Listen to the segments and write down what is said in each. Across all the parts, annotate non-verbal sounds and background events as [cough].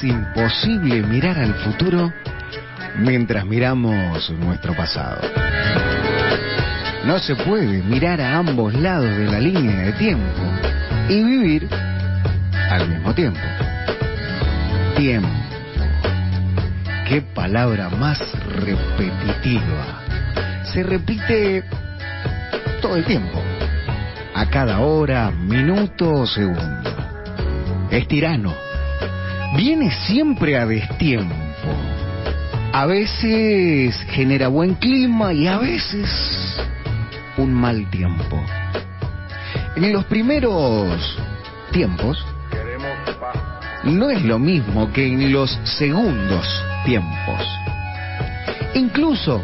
es imposible mirar al futuro mientras miramos nuestro pasado. No se puede mirar a ambos lados de la línea de tiempo y vivir al mismo tiempo. Tiempo. Qué palabra más repetitiva. Se repite todo el tiempo. A cada hora, minuto o segundo. Es tirano. Viene siempre a destiempo. A veces genera buen clima y a veces un mal tiempo. En los primeros tiempos no es lo mismo que en los segundos tiempos. Incluso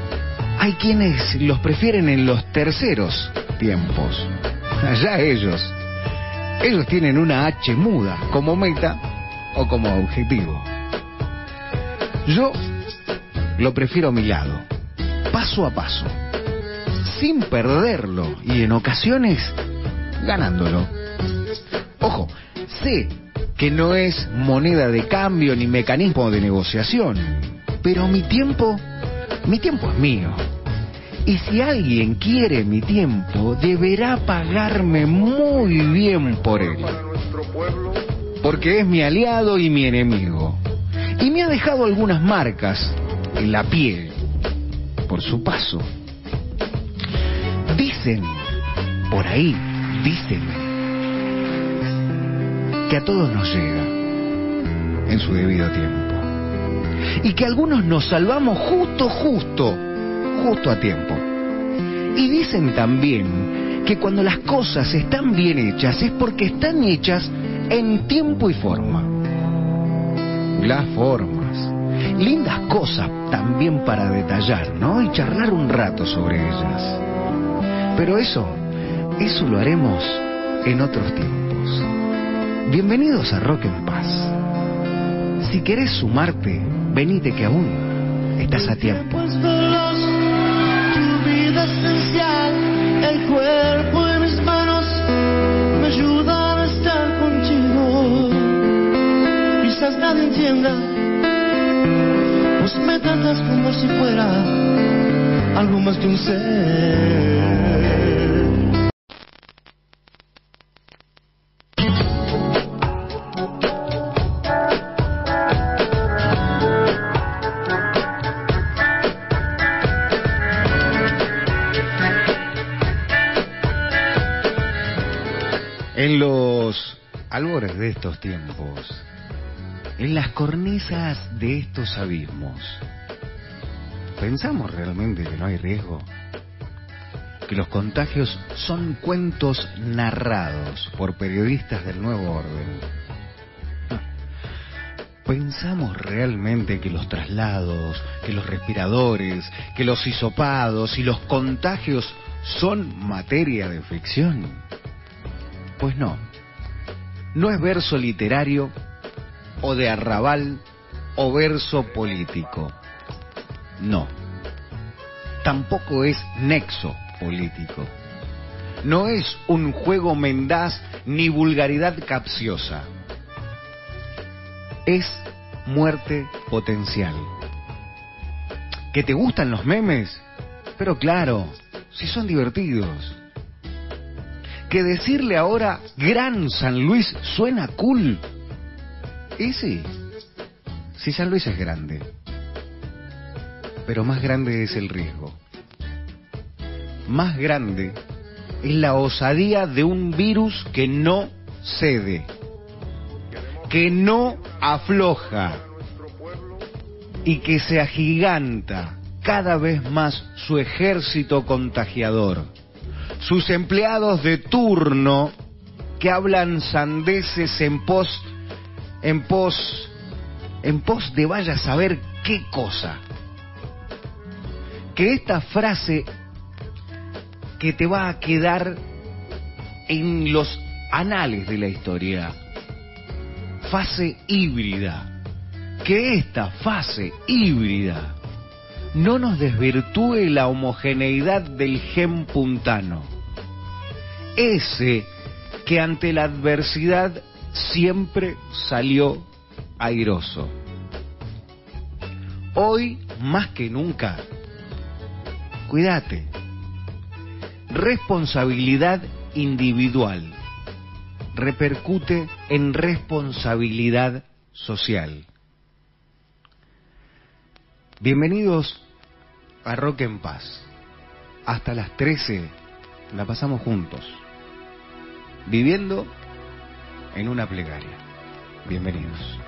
hay quienes los prefieren en los terceros tiempos. [laughs] Allá ellos. Ellos tienen una H muda como meta o como objetivo. Yo lo prefiero a mi lado, paso a paso, sin perderlo y en ocasiones ganándolo. Ojo, sé que no es moneda de cambio ni mecanismo de negociación, pero mi tiempo, mi tiempo es mío. Y si alguien quiere mi tiempo, deberá pagarme muy bien por él. Porque es mi aliado y mi enemigo. Y me ha dejado algunas marcas en la piel por su paso. Dicen, por ahí, dicen, que a todos nos llega en su debido tiempo. Y que algunos nos salvamos justo, justo, justo a tiempo. Y dicen también que cuando las cosas están bien hechas es porque están hechas en tiempo y forma. Las formas. Lindas cosas también para detallar, ¿no? Y charlar un rato sobre ellas. Pero eso, eso lo haremos en otros tiempos. Bienvenidos a Rock en Paz. Si querés sumarte, venite que aún estás a tiempo. Nadie entienda, pues me tratas como si fuera algo más que un ser. En los albores de estos tiempos, en las cornisas de estos abismos, ¿pensamos realmente que no hay riesgo? Que los contagios son cuentos narrados por periodistas del nuevo orden. ¿Pensamos realmente que los traslados, que los respiradores, que los hisopados y los contagios son materia de ficción? Pues no. No es verso literario o de arrabal o verso político. No. Tampoco es nexo político. No es un juego mendaz ni vulgaridad capciosa. Es muerte potencial. ¿Que te gustan los memes? Pero claro, si son divertidos que decirle ahora Gran San Luis suena cool. Y sí, sí San Luis es grande, pero más grande es el riesgo. Más grande es la osadía de un virus que no cede, que no afloja y que se agiganta cada vez más su ejército contagiador sus empleados de turno que hablan sandeces en pos, en pos, en pos de vaya a saber qué cosa. Que esta frase que te va a quedar en los anales de la historia, fase híbrida, que esta fase híbrida no nos desvirtúe la homogeneidad del gen puntano. Ese que ante la adversidad siempre salió airoso. Hoy, más que nunca, cuídate. Responsabilidad individual repercute en responsabilidad social. Bienvenidos a Rock en Paz. Hasta las 13 la pasamos juntos, viviendo en una plegaria. Bienvenidos.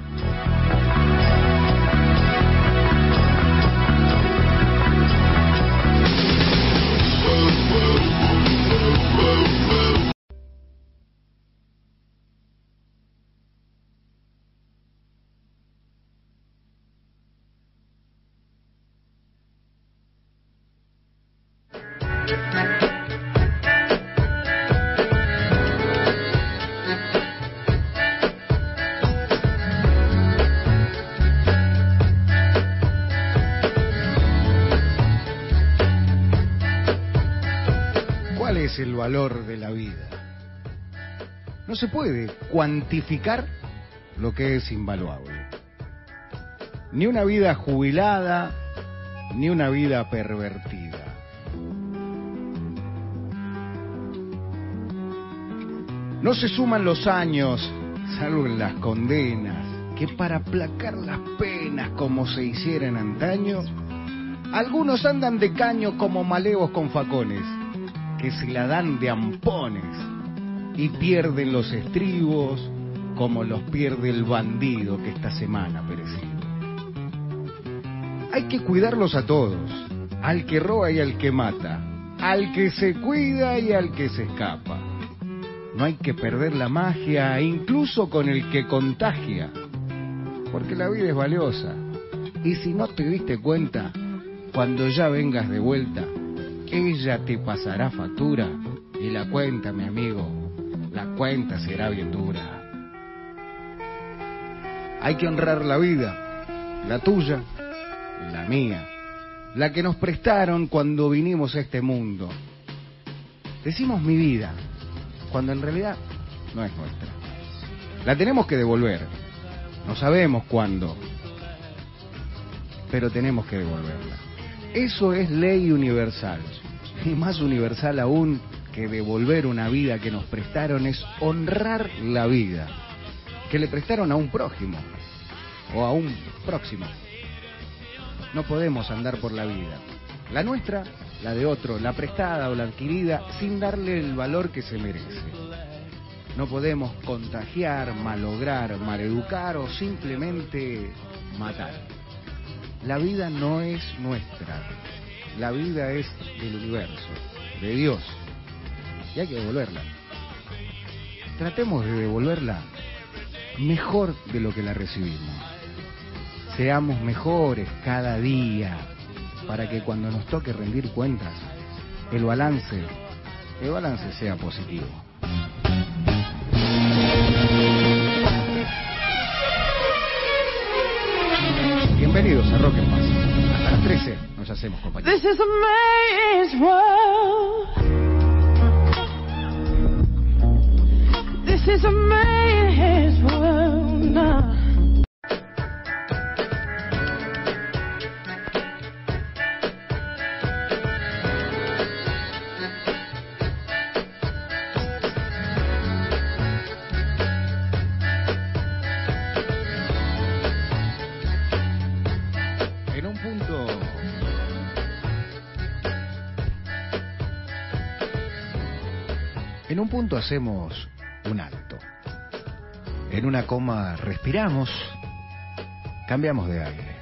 ¿Cuál es el valor de la vida? No se puede cuantificar lo que es invaluable. Ni una vida jubilada, ni una vida pervertida. No se suman los años, salvo en las condenas, que para aplacar las penas como se hiciera en antaño, algunos andan de caño como malevos con facones, que se la dan de ampones y pierden los estribos como los pierde el bandido que esta semana ha perecido. Hay que cuidarlos a todos, al que roba y al que mata, al que se cuida y al que se escapa. No hay que perder la magia, incluso con el que contagia, porque la vida es valiosa. Y si no te diste cuenta, cuando ya vengas de vuelta, ella te pasará factura y la cuenta, mi amigo, la cuenta será bien dura. Hay que honrar la vida, la tuya, la mía, la que nos prestaron cuando vinimos a este mundo. Decimos mi vida, cuando en realidad no es nuestra. La tenemos que devolver. No sabemos cuándo, pero tenemos que devolverla. Eso es ley universal. Y más universal aún que devolver una vida que nos prestaron es honrar la vida que le prestaron a un prójimo o a un próximo. No podemos andar por la vida. La nuestra, la de otro, la prestada o la adquirida, sin darle el valor que se merece. No podemos contagiar, malograr, maleducar o simplemente matar. La vida no es nuestra. La vida es del universo, de Dios. Y hay que devolverla. Tratemos de devolverla mejor de lo que la recibimos. Seamos mejores cada día para que cuando nos toque rendir cuentas, el balance, el balance sea positivo. Bienvenidos a Rock en Paz. Hasta las 13 nos hacemos compañía. This is a man's world. This is a man's world now. En un punto hacemos un alto. En una coma respiramos, cambiamos de aire.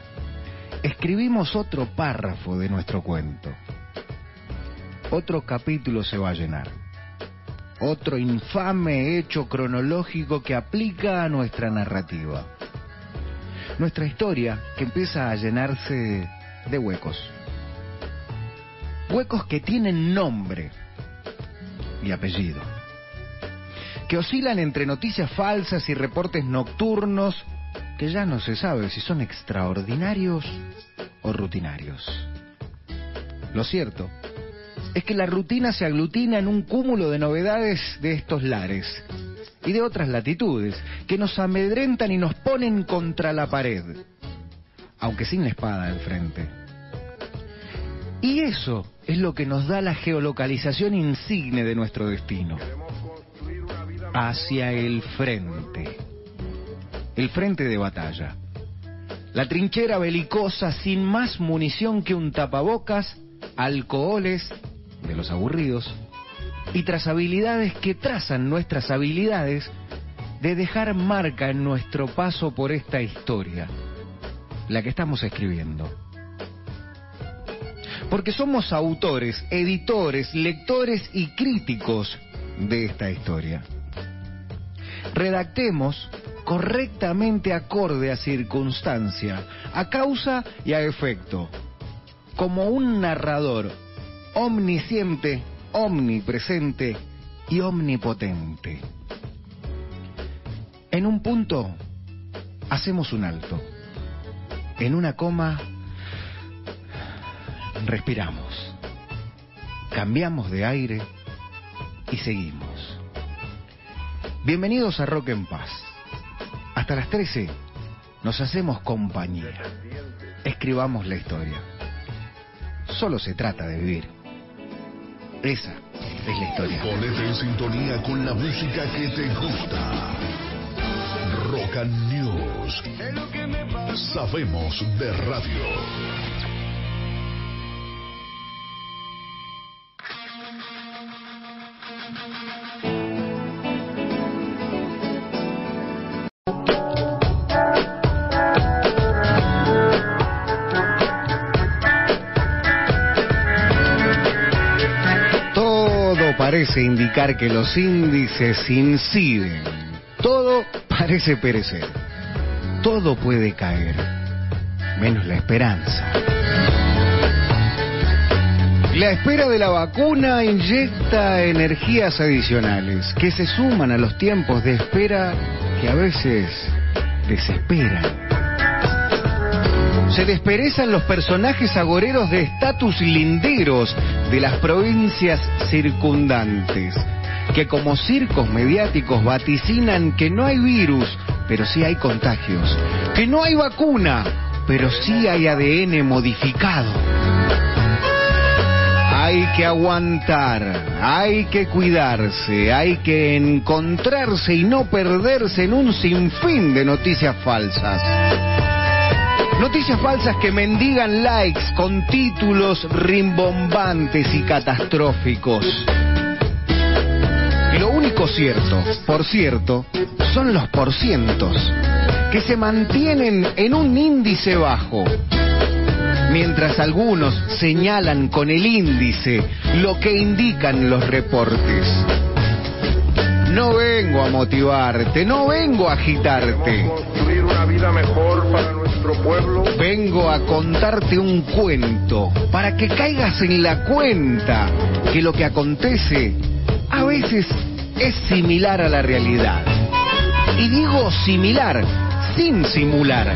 Escribimos otro párrafo de nuestro cuento. Otro capítulo se va a llenar. Otro infame hecho cronológico que aplica a nuestra narrativa nuestra historia que empieza a llenarse de huecos. Huecos que tienen nombre y apellido. Que oscilan entre noticias falsas y reportes nocturnos que ya no se sabe si son extraordinarios o rutinarios. Lo cierto es que la rutina se aglutina en un cúmulo de novedades de estos lares, y de otras latitudes, que nos amedrentan y nos ponen contra la pared, aunque sin la espada al frente. Y eso es lo que nos da la geolocalización insigne de nuestro destino. Hacia el frente. El frente de batalla. La trinchera belicosa sin más munición que un tapabocas, alcoholes, de los aburridos, y trazabilidades que trazan nuestras habilidades de dejar marca en nuestro paso por esta historia, la que estamos escribiendo. Porque somos autores, editores, lectores y críticos de esta historia. Redactemos correctamente acorde a circunstancia, a causa y a efecto, como un narrador omnisciente, omnipresente y omnipotente. En un punto hacemos un alto. En una coma respiramos. Cambiamos de aire y seguimos. Bienvenidos a Rock en Paz. Hasta las 13 nos hacemos compañía. Escribamos la historia. Solo se trata de vivir. Esa es la historia. Ponete en sintonía con la música que te gusta. Rock and News. Sabemos de radio. Parece indicar que los índices inciden. Todo parece perecer. Todo puede caer. Menos la esperanza. La espera de la vacuna inyecta energías adicionales que se suman a los tiempos de espera que a veces desesperan. Se desperezan los personajes agoreros de estatus linderos de las provincias circundantes, que como circos mediáticos vaticinan que no hay virus, pero sí hay contagios, que no hay vacuna, pero sí hay ADN modificado. Hay que aguantar, hay que cuidarse, hay que encontrarse y no perderse en un sinfín de noticias falsas. Noticias falsas que mendigan likes con títulos rimbombantes y catastróficos. Lo único cierto, por cierto, son los porcientos, que se mantienen en un índice bajo. Mientras algunos señalan con el índice lo que indican los reportes. No vengo a motivarte, no vengo a agitarte. Pueblo. Vengo a contarte un cuento para que caigas en la cuenta que lo que acontece a veces es similar a la realidad. Y digo similar, sin simular.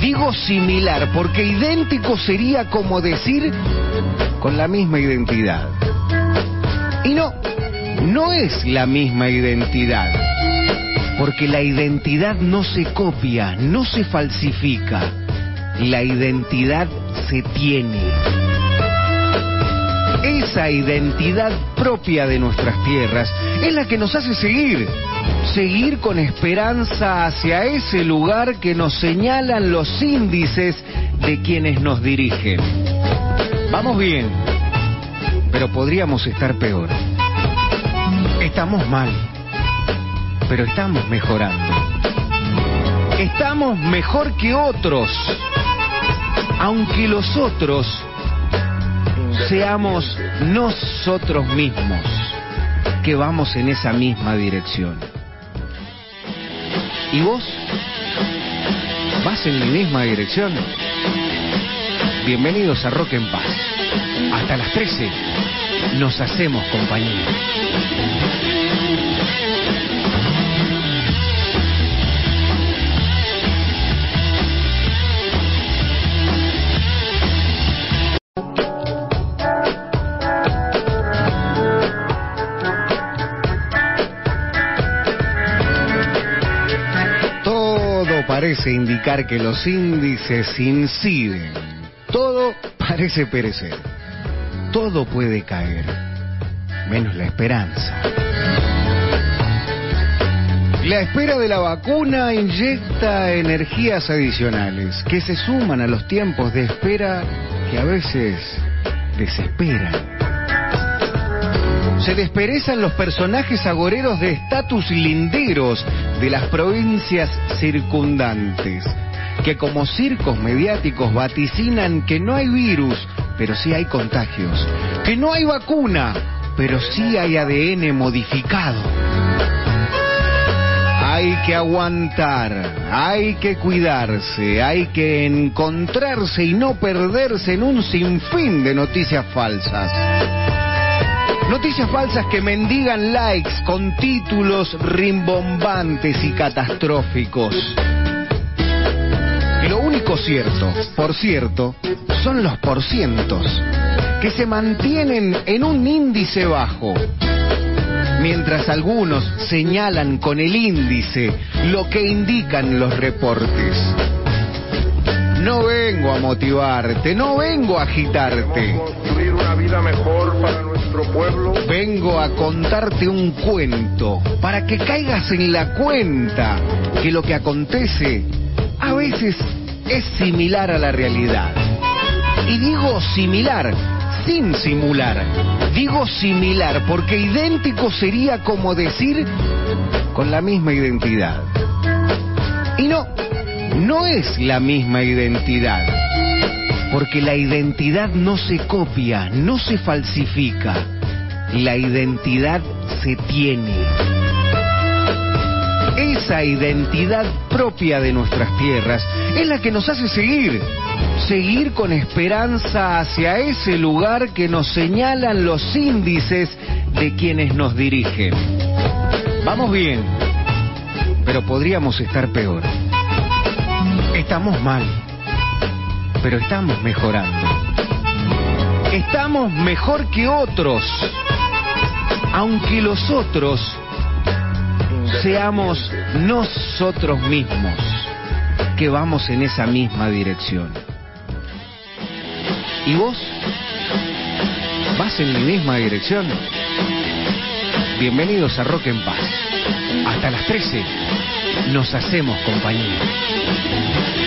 Digo similar porque idéntico sería como decir con la misma identidad. Y no, no es la misma identidad. Porque la identidad no se copia, no se falsifica. La identidad se tiene. Esa identidad propia de nuestras tierras es la que nos hace seguir. Seguir con esperanza hacia ese lugar que nos señalan los índices de quienes nos dirigen. Vamos bien, pero podríamos estar peor. Estamos mal, pero estamos mejorando. Estamos mejor que otros, aunque los otros seamos nosotros mismos que vamos en esa misma dirección. ¿Y vos? ¿Vas en mi misma dirección? Bienvenidos a Rock en Paz. Hasta las 13 nos hacemos compañía. Parece indicar que los índices inciden. Todo parece perecer. Todo puede caer, menos la esperanza. La espera de la vacuna inyecta energías adicionales que se suman a los tiempos de espera que a veces desesperan. Se desperezan los personajes agoreros de estatus linderos de las provincias circundantes, que como circos mediáticos vaticinan que no hay virus, pero sí hay contagios, que no hay vacuna, pero sí hay ADN modificado. Hay que aguantar, hay que cuidarse, hay que encontrarse y no perderse en un sinfín de noticias falsas. Noticias falsas que mendigan likes con títulos rimbombantes y catastróficos. Y lo único cierto, por cierto, son los porcientos, que se mantienen en un índice bajo. Mientras algunos señalan con el índice lo que indican los reportes. No vengo a motivarte, no vengo a agitarte. Pueblo. Vengo a contarte un cuento para que caigas en la cuenta que lo que acontece a veces es similar a la realidad. Y digo similar, sin simular. Digo similar porque idéntico sería como decir con la misma identidad. Y no, no es la misma identidad. Porque la identidad no se copia, no se falsifica. La identidad se tiene. Esa identidad propia de nuestras tierras es la que nos hace seguir, seguir con esperanza hacia ese lugar que nos señalan los índices de quienes nos dirigen. Vamos bien, pero podríamos estar peor. Estamos mal, pero estamos mejorando. Estamos mejor que otros, aunque los otros seamos nosotros mismos que vamos en esa misma dirección. ¿Y vos? ¿Vas en la misma dirección? Bienvenidos a Rock en Paz. Hasta las 13 nos hacemos compañía.